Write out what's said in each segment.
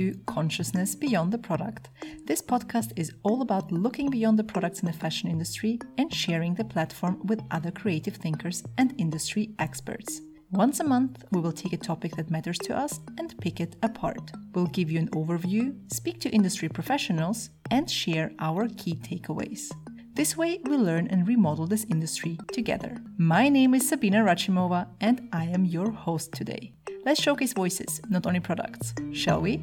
to Consciousness Beyond the Product. This podcast is all about looking beyond the products in the fashion industry and sharing the platform with other creative thinkers and industry experts. Once a month, we will take a topic that matters to us and pick it apart. We'll give you an overview, speak to industry professionals, and share our key takeaways. This way, we learn and remodel this industry together. My name is Sabina Rachimova, and I am your host today. Let's showcase voices, not only products, shall we?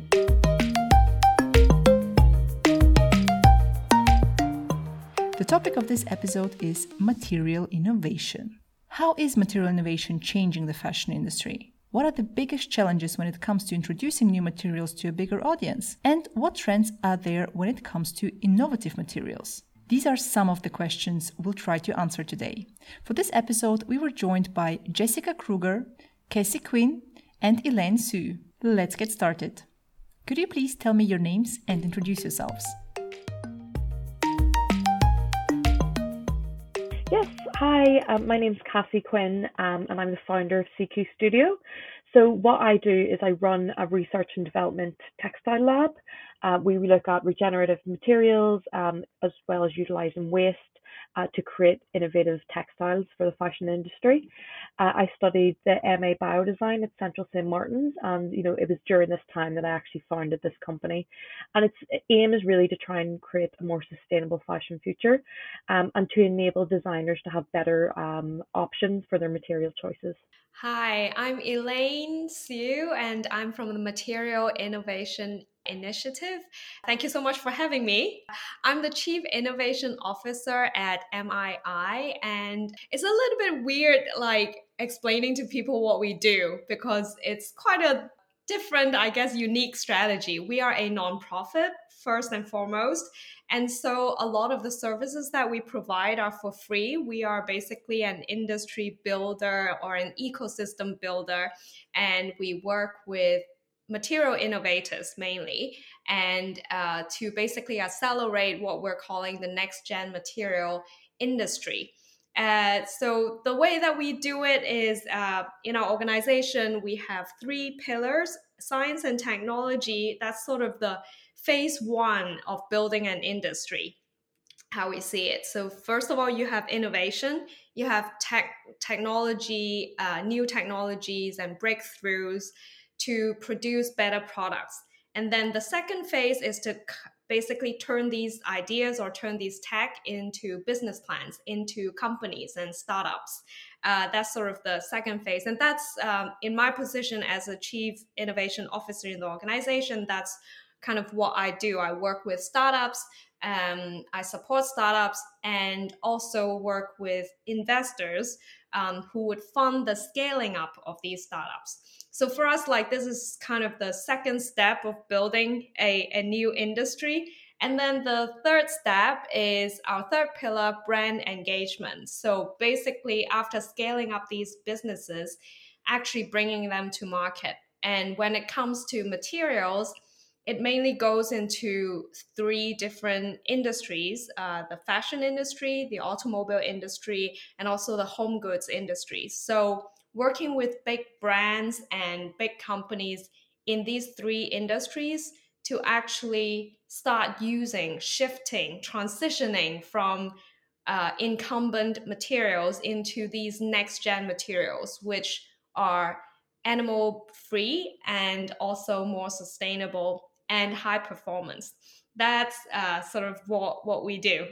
The topic of this episode is material innovation. How is material innovation changing the fashion industry? What are the biggest challenges when it comes to introducing new materials to a bigger audience? And what trends are there when it comes to innovative materials? These are some of the questions we'll try to answer today. For this episode, we were joined by Jessica Kruger, Cassie Quinn, and Elaine Sue. Let's get started. Could you please tell me your names and introduce yourselves? Yes, hi, um, my name's Cassie Quinn, um, and I'm the founder of CQ Studio. So, what I do is I run a research and development textile lab. Uh, we look at regenerative materials um, as well as utilizing waste uh, to create innovative textiles for the fashion industry. Uh, I studied the MA Biodesign at Central St. Martin's, and you know it was during this time that I actually founded this company. And its aim is really to try and create a more sustainable fashion future, um, and to enable designers to have better um, options for their material choices. Hi, I'm Elaine Sue, and I'm from the Material Innovation Initiative. Thank you so much for having me. I'm the Chief Innovation Officer at MII, and it's a little bit weird, like explaining to people what we do because it's quite a different, I guess, unique strategy. We are a nonprofit, first and foremost. And so a lot of the services that we provide are for free. We are basically an industry builder or an ecosystem builder, and we work with material innovators mainly and uh, to basically accelerate what we're calling the next gen material industry. Uh, so the way that we do it is uh, in our organization we have three pillars science and technology. That's sort of the phase one of building an industry how we see it. So first of all you have innovation. You have tech technology uh, new technologies and breakthroughs to produce better products. And then the second phase is to basically turn these ideas or turn these tech into business plans, into companies and startups. Uh, that's sort of the second phase. And that's um, in my position as a chief innovation officer in the organization, that's kind of what I do. I work with startups, um, I support startups, and also work with investors um, who would fund the scaling up of these startups. So for us, like this is kind of the second step of building a, a new industry. And then the third step is our third pillar brand engagement. So basically, after scaling up these businesses, actually bringing them to market. And when it comes to materials, it mainly goes into three different industries uh, the fashion industry, the automobile industry, and also the home goods industry. So working with big brands and big companies in these three industries to actually start using, shifting, transitioning from uh, incumbent materials into these next gen materials, which are animal free and also more sustainable and high performance. That's uh, sort of what, what we do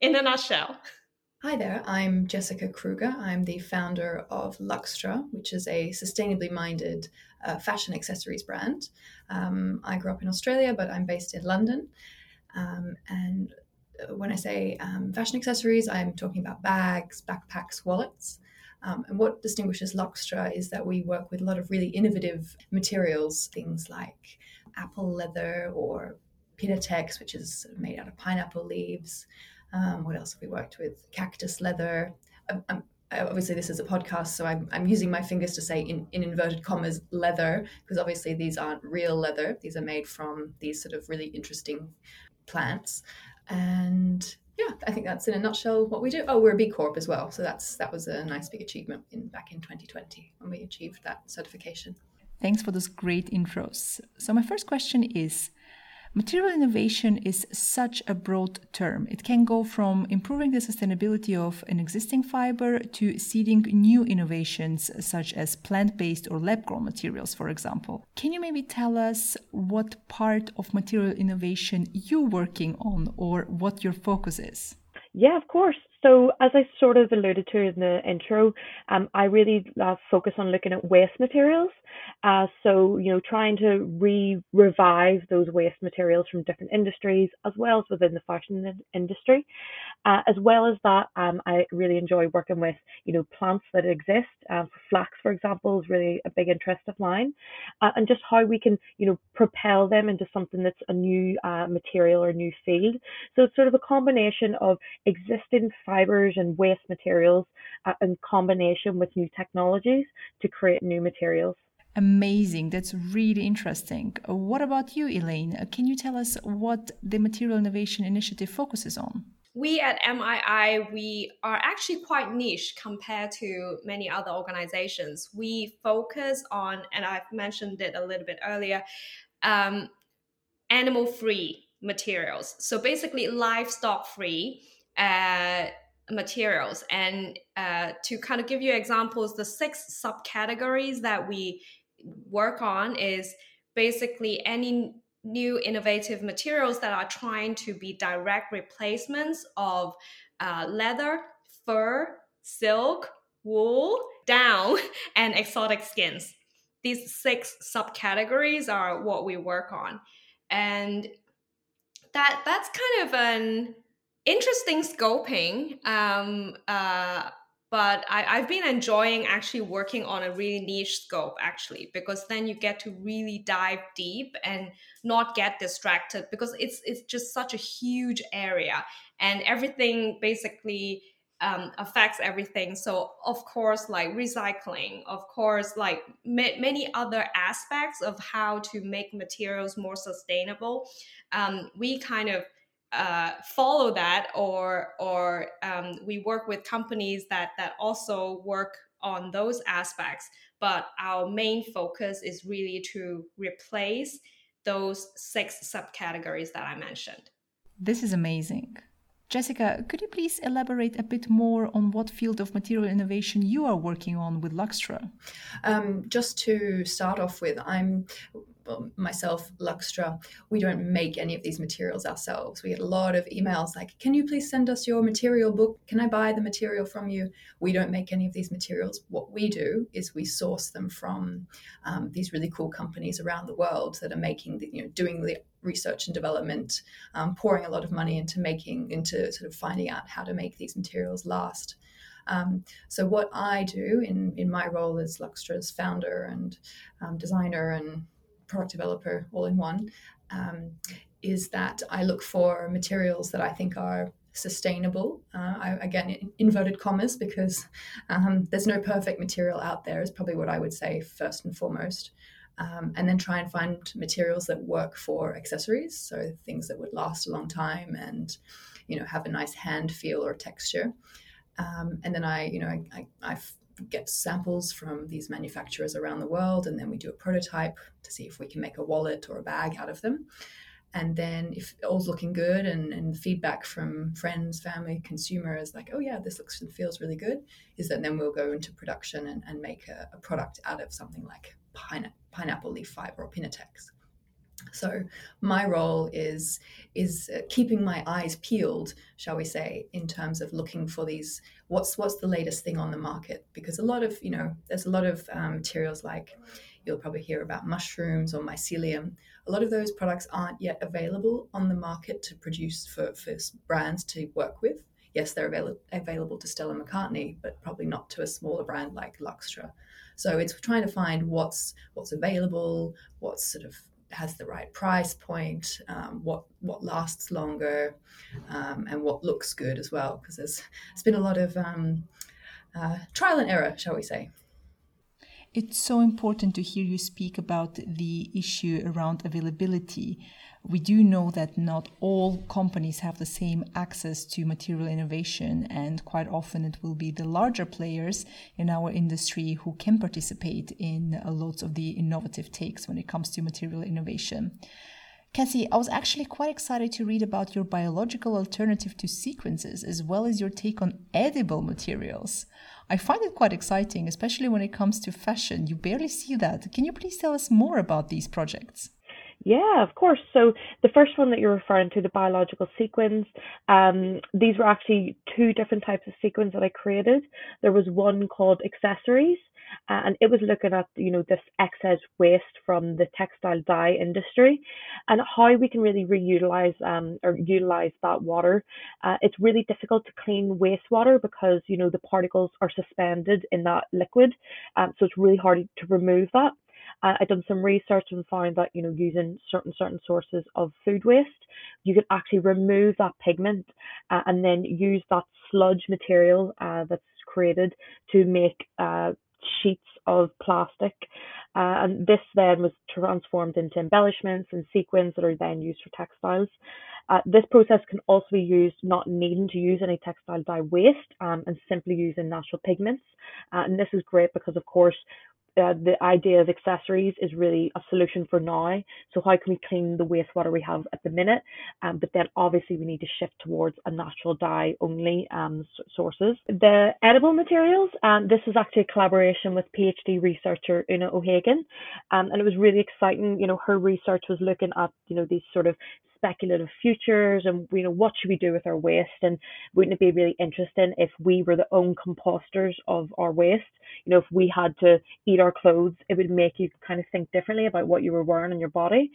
in a nutshell. Hi there, I'm Jessica Kruger. I'm the founder of Luxtra, which is a sustainably minded uh, fashion accessories brand. Um, I grew up in Australia, but I'm based in London. Um, and uh, when I say um, fashion accessories, I'm talking about bags, backpacks, wallets. Um, and what distinguishes Luxtra is that we work with a lot of really innovative materials, things like apple leather or Pinatex, which is made out of pineapple leaves. Um, what else have we worked with? Cactus leather. Um, um, obviously, this is a podcast, so I'm, I'm using my fingers to say in, in inverted commas leather, because obviously these aren't real leather. These are made from these sort of really interesting plants. And yeah, I think that's in a nutshell what we do. Oh, we're a B Corp as well, so that's that was a nice big achievement in back in 2020 when we achieved that certification. Thanks for those great intros. So, my first question is Material innovation is such a broad term. It can go from improving the sustainability of an existing fiber to seeding new innovations, such as plant based or lab grown materials, for example. Can you maybe tell us what part of material innovation you're working on or what your focus is? Yeah, of course. So, as I sort of alluded to in the intro, um, I really uh, focus on looking at waste materials. Uh, so, you know, trying to re revive those waste materials from different industries, as well as within the fashion industry. Uh, as well as that, um, I really enjoy working with, you know, plants that exist. Uh, flax, for example, is really a big interest of mine, uh, and just how we can, you know, propel them into something that's a new uh, material or new field. So, it's sort of a combination of existing fibers and waste materials uh, in combination with new technologies to create new materials. Amazing. That's really interesting. What about you, Elaine? Can you tell us what the Material Innovation Initiative focuses on? We at MII, we are actually quite niche compared to many other organizations. We focus on, and I've mentioned it a little bit earlier, um, animal free materials. So basically, livestock free uh, materials. And uh, to kind of give you examples, the six subcategories that we work on is basically any new innovative materials that are trying to be direct replacements of uh, leather, fur, silk, wool, down, and exotic skins. These six subcategories are what we work on. And that that's kind of an interesting scoping. Um, uh, but I, I've been enjoying actually working on a really niche scope actually because then you get to really dive deep and not get distracted because it's it's just such a huge area and everything basically um, affects everything. So of course like recycling of course like ma- many other aspects of how to make materials more sustainable. Um, we kind of uh, follow that or or um, we work with companies that that also work on those aspects but our main focus is really to replace those six subcategories that i mentioned. This is amazing. Jessica could you please elaborate a bit more on what field of material innovation you are working on with luxtra? Um, just to start off with i'm myself, Luxtra, we don't make any of these materials ourselves. We get a lot of emails like, can you please send us your material book? Can I buy the material from you? We don't make any of these materials. What we do is we source them from um, these really cool companies around the world that are making, the, you know, doing the research and development, um, pouring a lot of money into making, into sort of finding out how to make these materials last. Um, so what I do in in my role as Luxtra's founder and um, designer and product developer all in one um, is that I look for materials that I think are sustainable. Uh, I, again, inverted commas, because um, there's no perfect material out there, is probably what I would say first and foremost. Um, and then try and find materials that work for accessories, so things that would last a long time and, you know, have a nice hand feel or texture. Um, and then I, you know, I, I, I get samples from these manufacturers around the world, and then we do a prototype to see if we can make a wallet or a bag out of them. And then, if all's looking good and, and feedback from friends, family, consumers, like, oh, yeah, this looks and feels really good, is that then we'll go into production and, and make a, a product out of something like pine, pineapple leaf fiber or Pinatex. So my role is is uh, keeping my eyes peeled, shall we say, in terms of looking for these what's what's the latest thing on the market because a lot of you know there's a lot of um, materials like you'll probably hear about mushrooms or mycelium. A lot of those products aren't yet available on the market to produce for, for brands to work with. Yes, they're avail- available to Stella McCartney, but probably not to a smaller brand like Luxtra. So it's trying to find what's what's available, what's sort of has the right price point, um, what what lasts longer, um, and what looks good as well. Because there's it's been a lot of um, uh, trial and error, shall we say. It's so important to hear you speak about the issue around availability. We do know that not all companies have the same access to material innovation, and quite often it will be the larger players in our industry who can participate in uh, lots of the innovative takes when it comes to material innovation. Cassie, I was actually quite excited to read about your biological alternative to sequins as well as your take on edible materials. I find it quite exciting, especially when it comes to fashion. You barely see that. Can you please tell us more about these projects? Yeah, of course. So the first one that you're referring to, the biological sequins, um, these were actually two different types of sequins that I created. There was one called accessories, uh, and it was looking at you know this excess waste from the textile dye industry and how we can really reutilize um, or utilize that water. Uh, it's really difficult to clean wastewater because you know the particles are suspended in that liquid, um, so it's really hard to remove that. Uh, I've done some research and found that you know using certain certain sources of food waste, you can actually remove that pigment uh, and then use that sludge material uh, that's created to make uh, sheets of plastic. Uh, and this then was transformed into embellishments and sequins that are then used for textiles. Uh, this process can also be used not needing to use any textile dye waste um, and simply using natural pigments. Uh, and this is great because, of course, uh, the idea of accessories is really a solution for now. So how can we clean the wastewater we have at the minute? Um, but then obviously we need to shift towards a natural dye only um, sources. The edible materials, um, this is actually a collaboration with PhD researcher Una O'Hagan, um, and it was really exciting. You know, her research was looking at you know these sort of speculative futures and you know what should we do with our waste? And wouldn't it be really interesting if we were the own composters of our waste? You know if we had to eat our clothes it would make you kind of think differently about what you were wearing on your body.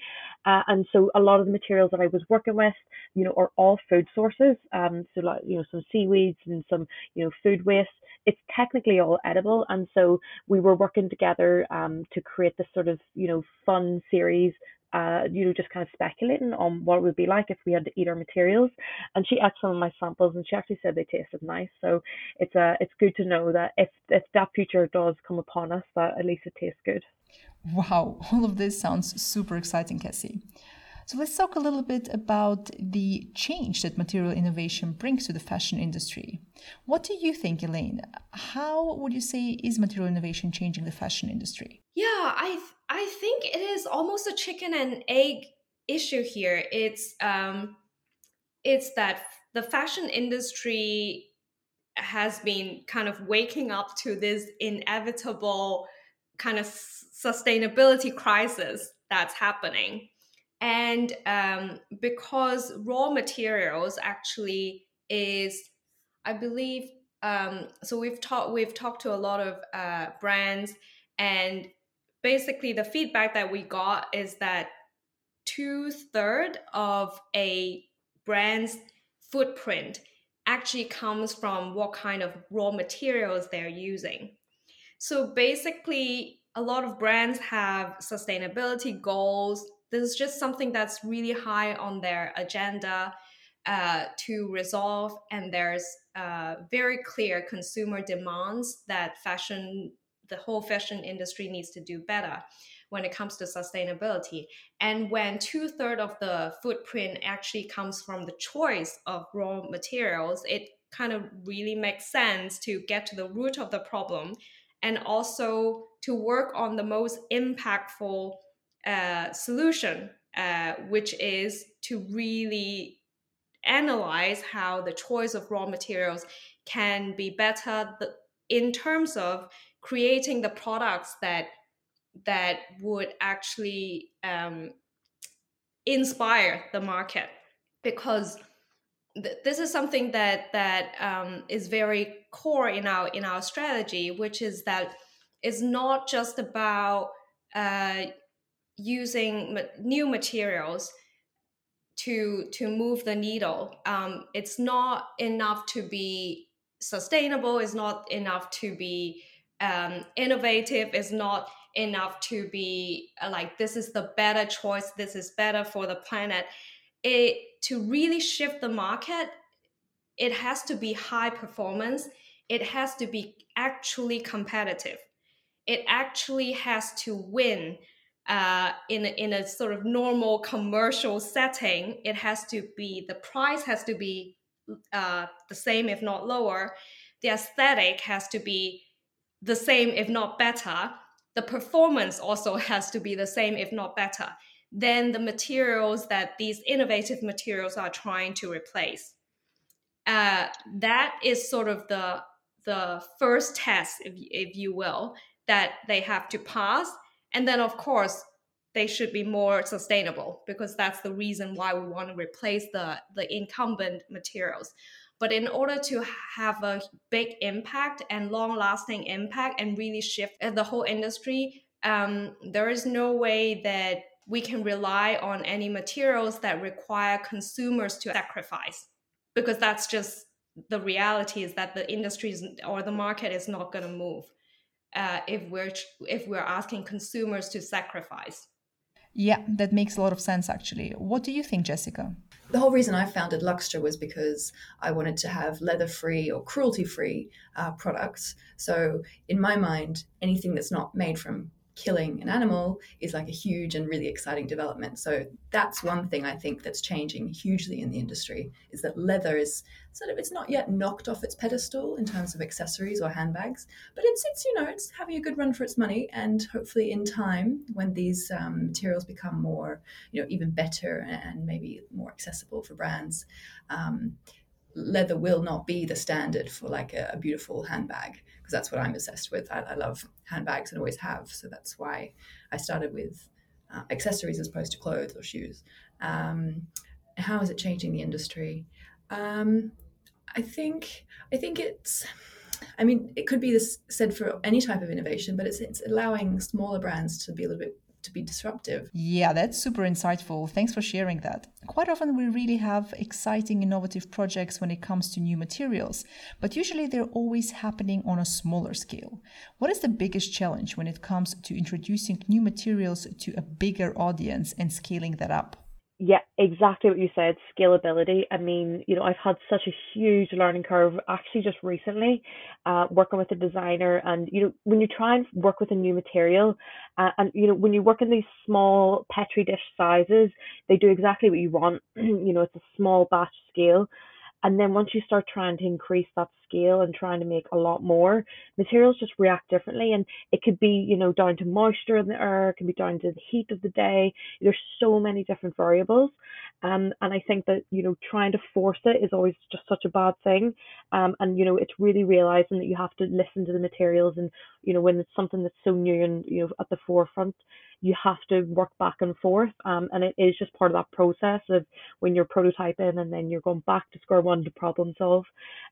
Uh, and so a lot of the materials that i was working with you know are all food sources. Um so like you know some seaweeds and some you know food waste. It's technically all edible. And so we were working together um to create this sort of you know fun series uh, you know, just kind of speculating on what it would be like if we had to eat our materials. And she ate some of my samples, and she actually said they tasted nice. So it's uh, it's good to know that if if that future does come upon us, that at least it tastes good. Wow, all of this sounds super exciting, Cassie. So let's talk a little bit about the change that material innovation brings to the fashion industry. What do you think, Elaine? How would you say is material innovation changing the fashion industry? Yeah, I th- I think it is almost a chicken and egg issue here. It's um, it's that the fashion industry has been kind of waking up to this inevitable kind of sustainability crisis that's happening and um, because raw materials actually is i believe um, so we've talked we've talked to a lot of uh, brands and basically the feedback that we got is that two third of a brand's footprint actually comes from what kind of raw materials they're using. So basically a lot of brands have sustainability goals. This is just something that's really high on their agenda uh, to resolve, and there's uh, very clear consumer demands that fashion, the whole fashion industry needs to do better when it comes to sustainability. And when two thirds of the footprint actually comes from the choice of raw materials, it kind of really makes sense to get to the root of the problem and also to work on the most impactful uh, solution, uh, which is to really analyze how the choice of raw materials can be better in terms of creating the products that that would actually um, inspire the market because th- this is something that that um, is very core in our in our strategy which is that it's not just about uh, using new materials to to move the needle. Um, it's not enough to be sustainable. It's not enough to be um, innovative. is not enough to be uh, like this is the better choice. This is better for the planet. It to really shift the market. It has to be high performance. It has to be actually competitive it actually has to win uh, in, a, in a sort of normal commercial setting. It has to be, the price has to be uh, the same, if not lower. The aesthetic has to be the same, if not better. The performance also has to be the same, if not better, than the materials that these innovative materials are trying to replace. Uh, that is sort of the the first test, if, if you will, that they have to pass. And then, of course, they should be more sustainable because that's the reason why we want to replace the, the incumbent materials. But in order to have a big impact and long lasting impact and really shift the whole industry, um, there is no way that we can rely on any materials that require consumers to sacrifice. Because that's just the reality is that the industry is, or the market is not going to move uh, if we're if we're asking consumers to sacrifice. Yeah that makes a lot of sense actually. What do you think jessica the whole reason I founded Luxtra was because I wanted to have leather free or cruelty free uh, products. So, in my mind, anything that's not made from killing an animal is like a huge and really exciting development. So that's one thing I think that's changing hugely in the industry is that leather is sort of it's not yet knocked off its pedestal in terms of accessories or handbags, but it's it's you know it's having a good run for its money, and hopefully in time when these um, materials become more you know even better and maybe more accessible for brands. Um, leather will not be the standard for like a, a beautiful handbag because that's what I'm obsessed with. I, I, love handbags and always have. So that's why I started with uh, accessories as opposed to clothes or shoes. Um, how is it changing the industry? Um, I think I think it's. I mean, it could be this said for any type of innovation, but it's it's allowing smaller brands to be a little bit to be disruptive. Yeah, that's super insightful. Thanks for sharing that. Quite often, we really have exciting, innovative projects when it comes to new materials, but usually they're always happening on a smaller scale. What is the biggest challenge when it comes to introducing new materials to a bigger audience and scaling that up? Yeah, exactly what you said. Scalability. I mean, you know, I've had such a huge learning curve actually just recently, uh, working with a designer. And, you know, when you try and work with a new material, uh, and, you know, when you work in these small Petri dish sizes, they do exactly what you want. you know, it's a small batch scale. And then once you start trying to increase that scale and trying to make a lot more, materials just react differently. And it could be, you know, down to moisture in the air, it can be down to the heat of the day. There's so many different variables. Um, and I think that, you know, trying to force it is always just such a bad thing. Um, and, you know, it's really realizing that you have to listen to the materials and, you know, when it's something that's so new and, you know, at the forefront, you have to work back and forth. Um, and it is just part of that process of when you're prototyping and then you're going back to square one to problem solve.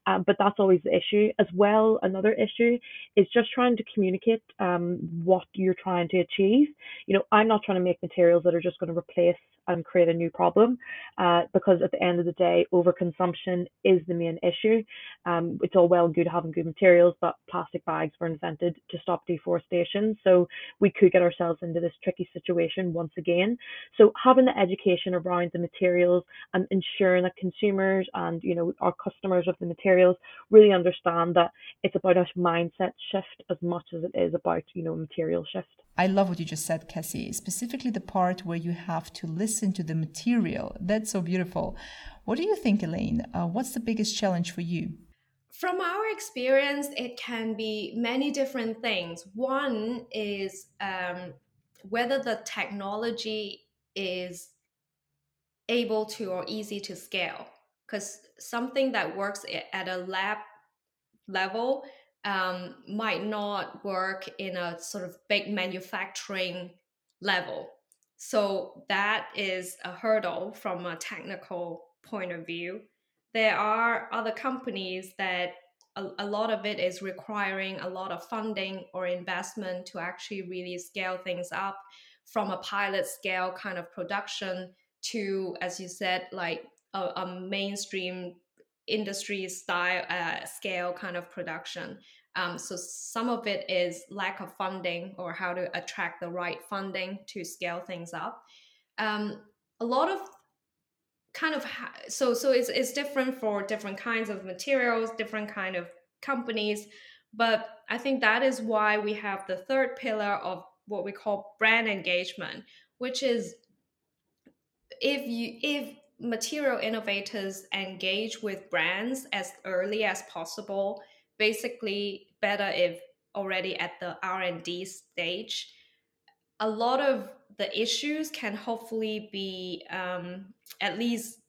Um, but that's always the issue. As well, another issue is just trying to communicate um, what you're trying to achieve. You know, I'm not trying to make materials that are just going to replace and create a new problem uh, because at the end of the day, overconsumption is the main issue. Um, it's all well and good having good materials, but plastic bags were invented to stop deforestation. So we could get ourselves into this tricky situation once again. So having the education around the materials and ensuring that consumers and you know our customers of the materials really understand that it's about a mindset shift as much as it is about you know material shift. I love what you just said, Cassie, specifically the part where you have to listen to the material. That's so beautiful. What do you think, Elaine? Uh, what's the biggest challenge for you? From our experience, it can be many different things. One is um, whether the technology is able to or easy to scale because something that works at a lab level um, might not work in a sort of big manufacturing level. So that is a hurdle from a technical point of view. There are other companies that a, a, lot of it is requiring a lot of funding or investment to actually really scale things up from a pilot scale kind of production to, as you said, like a, a mainstream industry style uh, scale kind of production. Um, so some of it is lack of funding or how to attract the right funding to scale things up. Um, a lot of kind of ha- so so it's, it's different for different kinds of materials different kind of companies But I think that is why we have the third pillar of what we call brand engagement, which is if you if material innovators engage with brands as early as possible, basically better if already at the R&D stage, a lot of the issues can hopefully be um, at least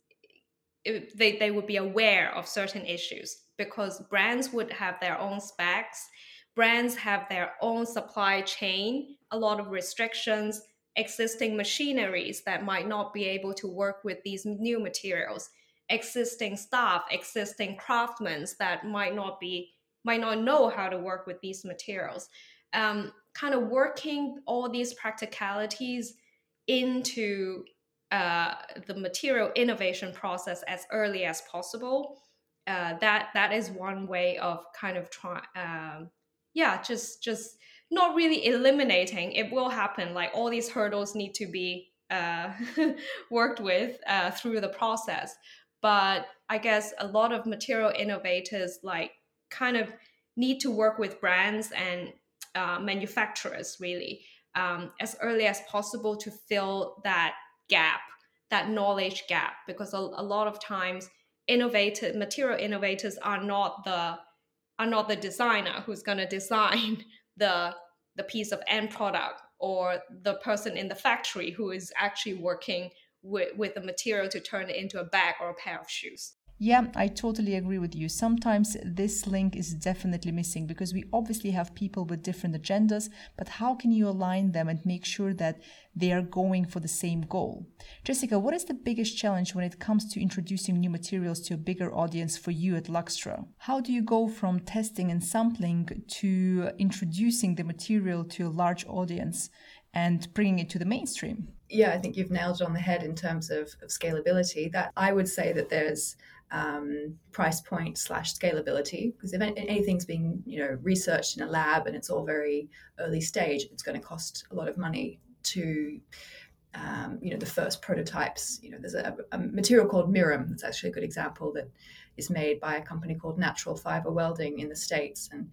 they, they would be aware of certain issues because brands would have their own specs brands have their own supply chain a lot of restrictions existing machineries that might not be able to work with these new materials existing staff existing craftsmen that might not be might not know how to work with these materials um, kind of working all these practicalities into uh, the material innovation process as early as possible. Uh, that that is one way of kind of trying, um, yeah, just just not really eliminating. It will happen. Like all these hurdles need to be uh, worked with uh, through the process. But I guess a lot of material innovators like kind of need to work with brands and uh, manufacturers really um, as early as possible to fill that gap, that knowledge gap, because a, a lot of times innovative material innovators are not the are not the designer who's going to design the the piece of end product or the person in the factory who is actually working with, with the material to turn it into a bag or a pair of shoes. Yeah, I totally agree with you. Sometimes this link is definitely missing because we obviously have people with different agendas, but how can you align them and make sure that they are going for the same goal? Jessica, what is the biggest challenge when it comes to introducing new materials to a bigger audience for you at Luxtra? How do you go from testing and sampling to introducing the material to a large audience and bringing it to the mainstream? Yeah, I think you've nailed it on the head in terms of, of scalability. That I would say that there's um, price point slash scalability because if anything's being you know researched in a lab and it's all very early stage it's going to cost a lot of money to um, you know the first prototypes. You know there's a, a, material called mirum that's actually a good example that is made by a company called natural fiber welding in the states and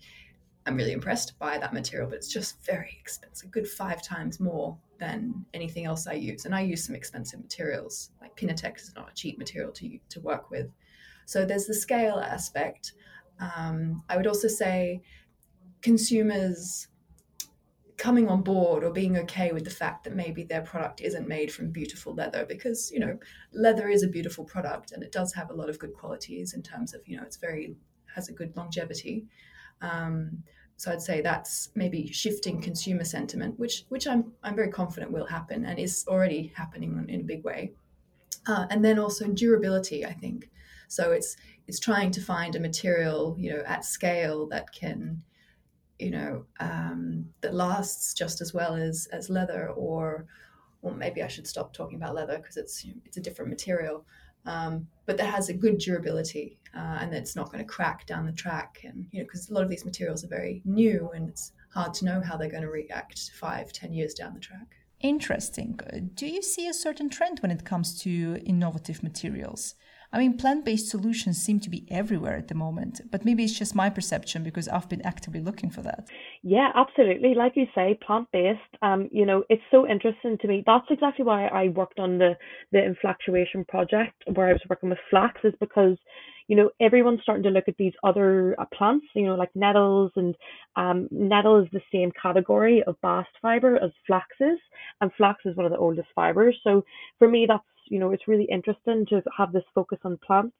i'm really impressed by that material but it's just very expensive a good five times more than anything else i use and i use some expensive materials like pinatex is not a cheap material to to work with so there's the scale aspect. Um, I would also say consumers coming on board or being okay with the fact that maybe their product isn't made from beautiful leather because you know leather is a beautiful product and it does have a lot of good qualities in terms of you know it's very has a good longevity um, so I'd say that's maybe shifting consumer sentiment, which which I'm I'm very confident will happen and is already happening in a big way. Uh, and then also durability, I think. So it's it's trying to find a material, you know, at scale that can, you know, um, that lasts just as well as as leather, or or maybe I should stop talking about leather because it's it's a different material, um, but that has a good durability uh, and it's not going to crack down the track. And you know, because a lot of these materials are very new and it's hard to know how they're going to react five, ten years down the track. Interesting. Do you see a certain trend when it comes to innovative materials? I mean, plant based solutions seem to be everywhere at the moment, but maybe it's just my perception because I've been actively looking for that. Yeah, absolutely. Like you say, plant based, um, you know, it's so interesting to me. That's exactly why I worked on the, the inflatuation project where I was working with flax, is because you know, everyone's starting to look at these other uh, plants, you know, like nettles, and um, nettle is the same category of bast fiber as flax is, and flax is one of the oldest fibers. So for me, that's you know, it's really interesting to have this focus on plants.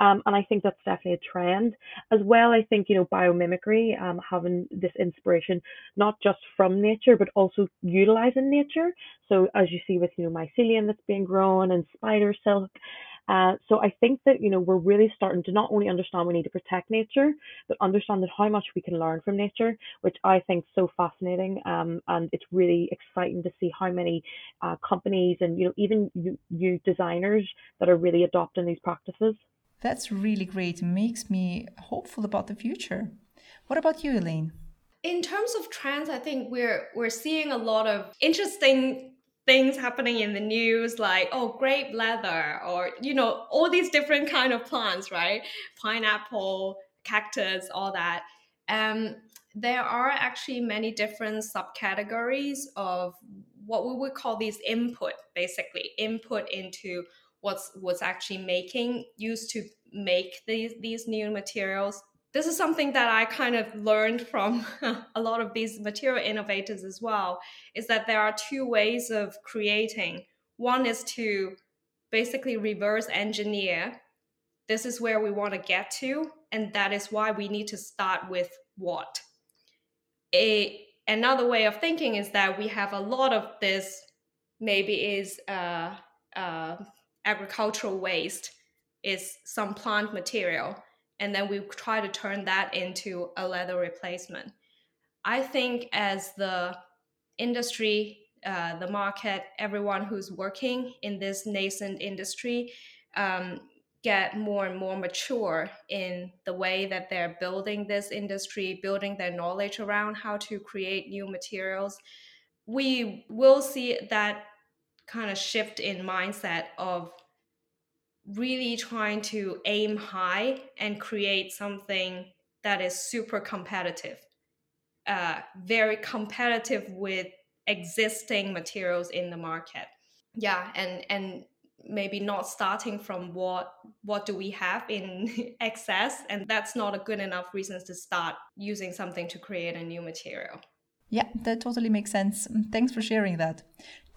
Um, and I think that's definitely a trend as well. I think you know biomimicry, um, having this inspiration not just from nature but also utilizing nature. So as you see with you know mycelium that's being grown and spider silk, uh, so I think that you know we're really starting to not only understand we need to protect nature, but understand that how much we can learn from nature, which I think is so fascinating. Um, and it's really exciting to see how many uh, companies and you know even you, you designers that are really adopting these practices. That's really great. It makes me hopeful about the future. What about you, Elaine? In terms of trends, I think we're we're seeing a lot of interesting things happening in the news like oh grape leather or you know all these different kind of plants right pineapple cactus all that Um, there are actually many different subcategories of what we would call these input, basically input into what's what's actually making used to make these these new materials. This is something that I kind of learned from a lot of these material innovators as well. Is that there are two ways of creating. One is to basically reverse engineer. This is where we want to get to, and that is why we need to start with what a another way of thinking is that we have a lot of this maybe is uh, uh, agricultural waste is some plant material and then we try to turn that into a leather replacement. I think as the industry uh, the market everyone who's working in this nascent industry um, get more and more mature in the way that they're building this industry, building their knowledge around how to create new materials, we will see that kind of shift in mindset of really trying to aim high and create something that is super competitive, uh, very competitive with existing materials in the market. Yeah, and and maybe not starting from what what do we have in excess and that's not a good enough reason to start using something to create a new material yeah, that totally makes sense. Thanks for sharing that.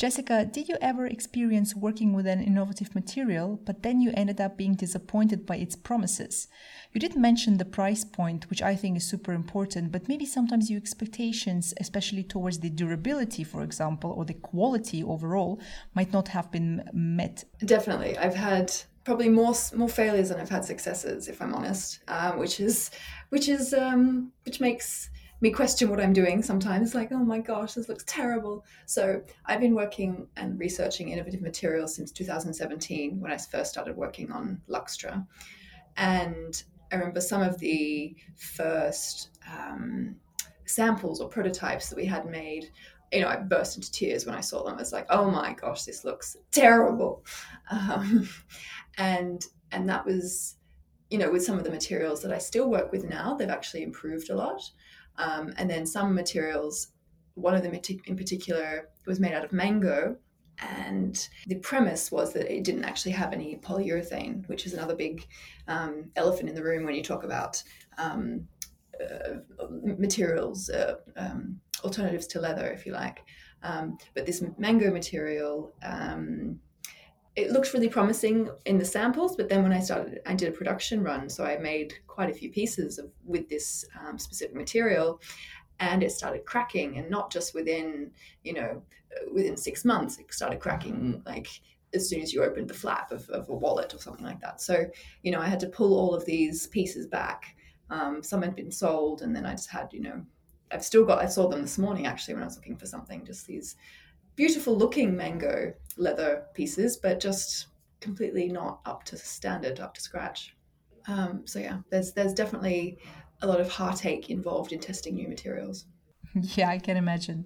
Jessica, did you ever experience working with an innovative material, but then you ended up being disappointed by its promises? You did mention the price point, which I think is super important, but maybe sometimes your expectations, especially towards the durability, for example, or the quality overall, might not have been met. Definitely. I've had probably more more failures than I've had successes, if I'm honest, um, which is which is um, which makes me question what I'm doing sometimes, like, oh my gosh, this looks terrible. So I've been working and researching innovative materials since 2017 when I first started working on Luxtra. And I remember some of the first um, samples or prototypes that we had made. You know, I burst into tears when I saw them. I was like, "Oh my gosh, this looks terrible," um, and and that was, you know, with some of the materials that I still work with now, they've actually improved a lot. Um, and then some materials, one of them in particular was made out of mango. And the premise was that it didn't actually have any polyurethane, which is another big um, elephant in the room when you talk about um, uh, materials, uh, um, alternatives to leather, if you like. Um, but this mango material um, it looked really promising in the samples, but then when I started, I did a production run, so I made quite a few pieces of with this um, specific material, and it started cracking, and not just within you know within six months, it started cracking like as soon as you opened the flap of, of a wallet or something like that. So you know I had to pull all of these pieces back. Um, some had been sold, and then I just had you know I've still got I saw them this morning actually when I was looking for something, just these beautiful looking mango leather pieces, but just completely not up to standard, up to scratch. Um, so yeah, there's there's definitely a lot of heartache involved in testing new materials. Yeah, I can imagine.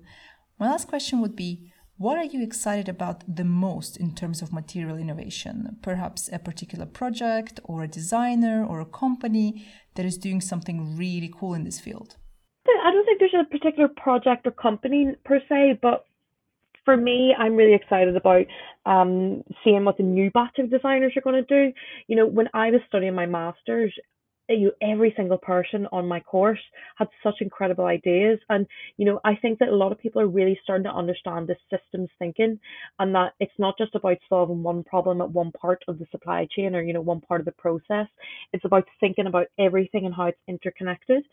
My last question would be what are you excited about the most in terms of material innovation? Perhaps a particular project or a designer or a company that is doing something really cool in this field? I don't think there's a particular project or company per se, but for me, I'm really excited about um, seeing what the new batch of designers are going to do. You know, when I was studying my master's, you every single person on my course had such incredible ideas. And you know i think that a lot of people are really starting to understand this systems thinking and that it's not just about solving one problem at one part of the supply chain or you know one part of the process. It's about thinking about everything and how it's interconnected.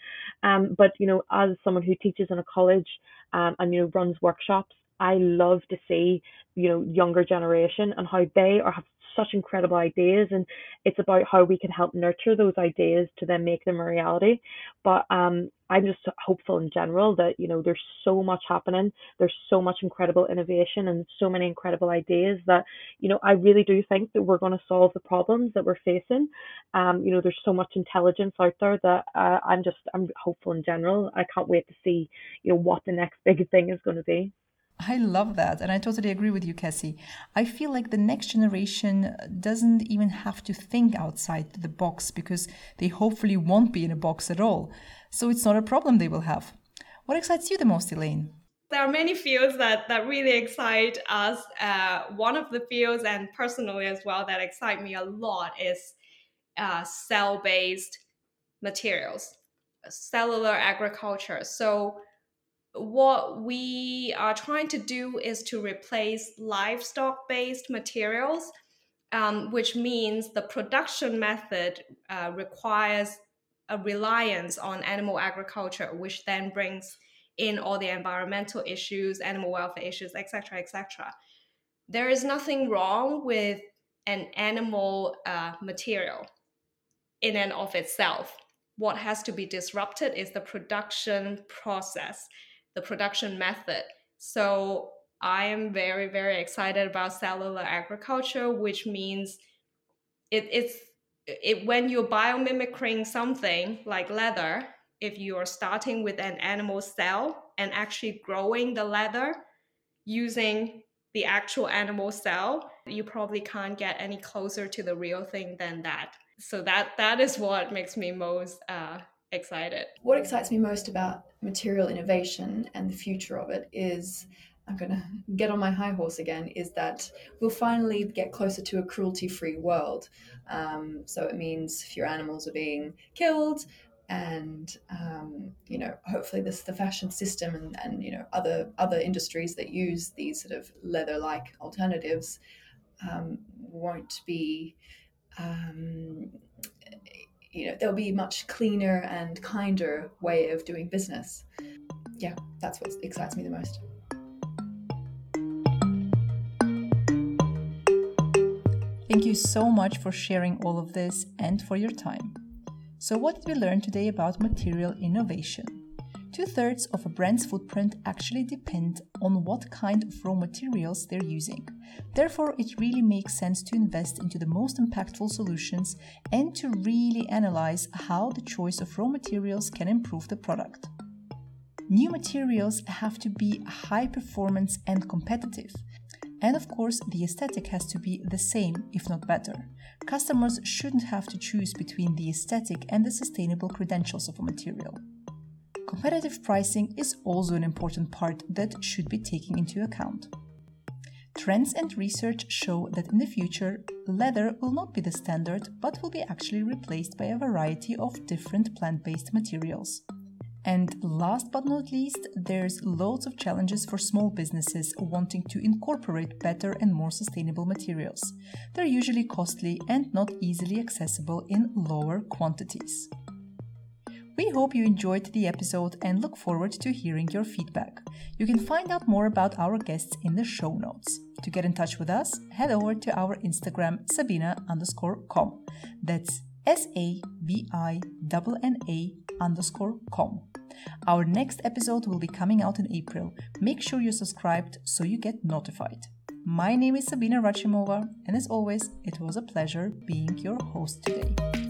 Um but you know as someone who teaches in a college um, and you know runs workshops I love to see, you know, younger generation and how they are have such incredible ideas and it's about how we can help nurture those ideas to then make them a reality. But um I'm just hopeful in general that, you know, there's so much happening. There's so much incredible innovation and so many incredible ideas that, you know, I really do think that we're going to solve the problems that we're facing. Um, you know, there's so much intelligence out there that uh, I'm just I'm hopeful in general. I can't wait to see, you know, what the next big thing is going to be. I love that. And I totally agree with you, Cassie. I feel like the next generation doesn't even have to think outside the box because they hopefully won't be in a box at all. So it's not a problem they will have. What excites you the most, Elaine? There are many fields that, that really excite us. Uh, one of the fields, and personally as well, that excite me a lot is uh, cell based materials, cellular agriculture. So, what we are trying to do is to replace livestock based materials, um, which means the production method uh, requires a reliance on animal agriculture, which then brings in all the environmental issues, animal welfare issues, etc., etc. There is nothing wrong with an animal uh, material in and of itself. What has to be disrupted is the production process the production method. So I am very, very excited about cellular agriculture, which means it, it's it, when you're biomimicking something like leather, if you are starting with an animal cell and actually growing the leather using the actual animal cell, you probably can't get any closer to the real thing than that. So that that is what makes me most uh, excited. What excites me most about material innovation and the future of it is I'm going to get on my high horse again is that we'll finally get closer to a cruelty free world. Um, so it means fewer animals are being killed. And um, you know, hopefully, this the fashion system and, and you know other other industries that use these sort of leather-like alternatives um, won't be um, you know there'll be a much cleaner and kinder way of doing business. Yeah that's what excites me the most. Thank you so much for sharing all of this and for your time. So what did we learn today about material innovation Two thirds of a brand's footprint actually depend on what kind of raw materials they're using. Therefore, it really makes sense to invest into the most impactful solutions and to really analyze how the choice of raw materials can improve the product. New materials have to be high performance and competitive. And of course, the aesthetic has to be the same, if not better. Customers shouldn't have to choose between the aesthetic and the sustainable credentials of a material. Competitive pricing is also an important part that should be taken into account. Trends and research show that in the future, leather will not be the standard but will be actually replaced by a variety of different plant based materials. And last but not least, there's loads of challenges for small businesses wanting to incorporate better and more sustainable materials. They're usually costly and not easily accessible in lower quantities. We hope you enjoyed the episode and look forward to hearing your feedback. You can find out more about our guests in the show notes. To get in touch with us, head over to our Instagram sabina underscore com. That's S A B I N A underscore com. Our next episode will be coming out in April. Make sure you're subscribed so you get notified. My name is Sabina Rachimova, and as always, it was a pleasure being your host today.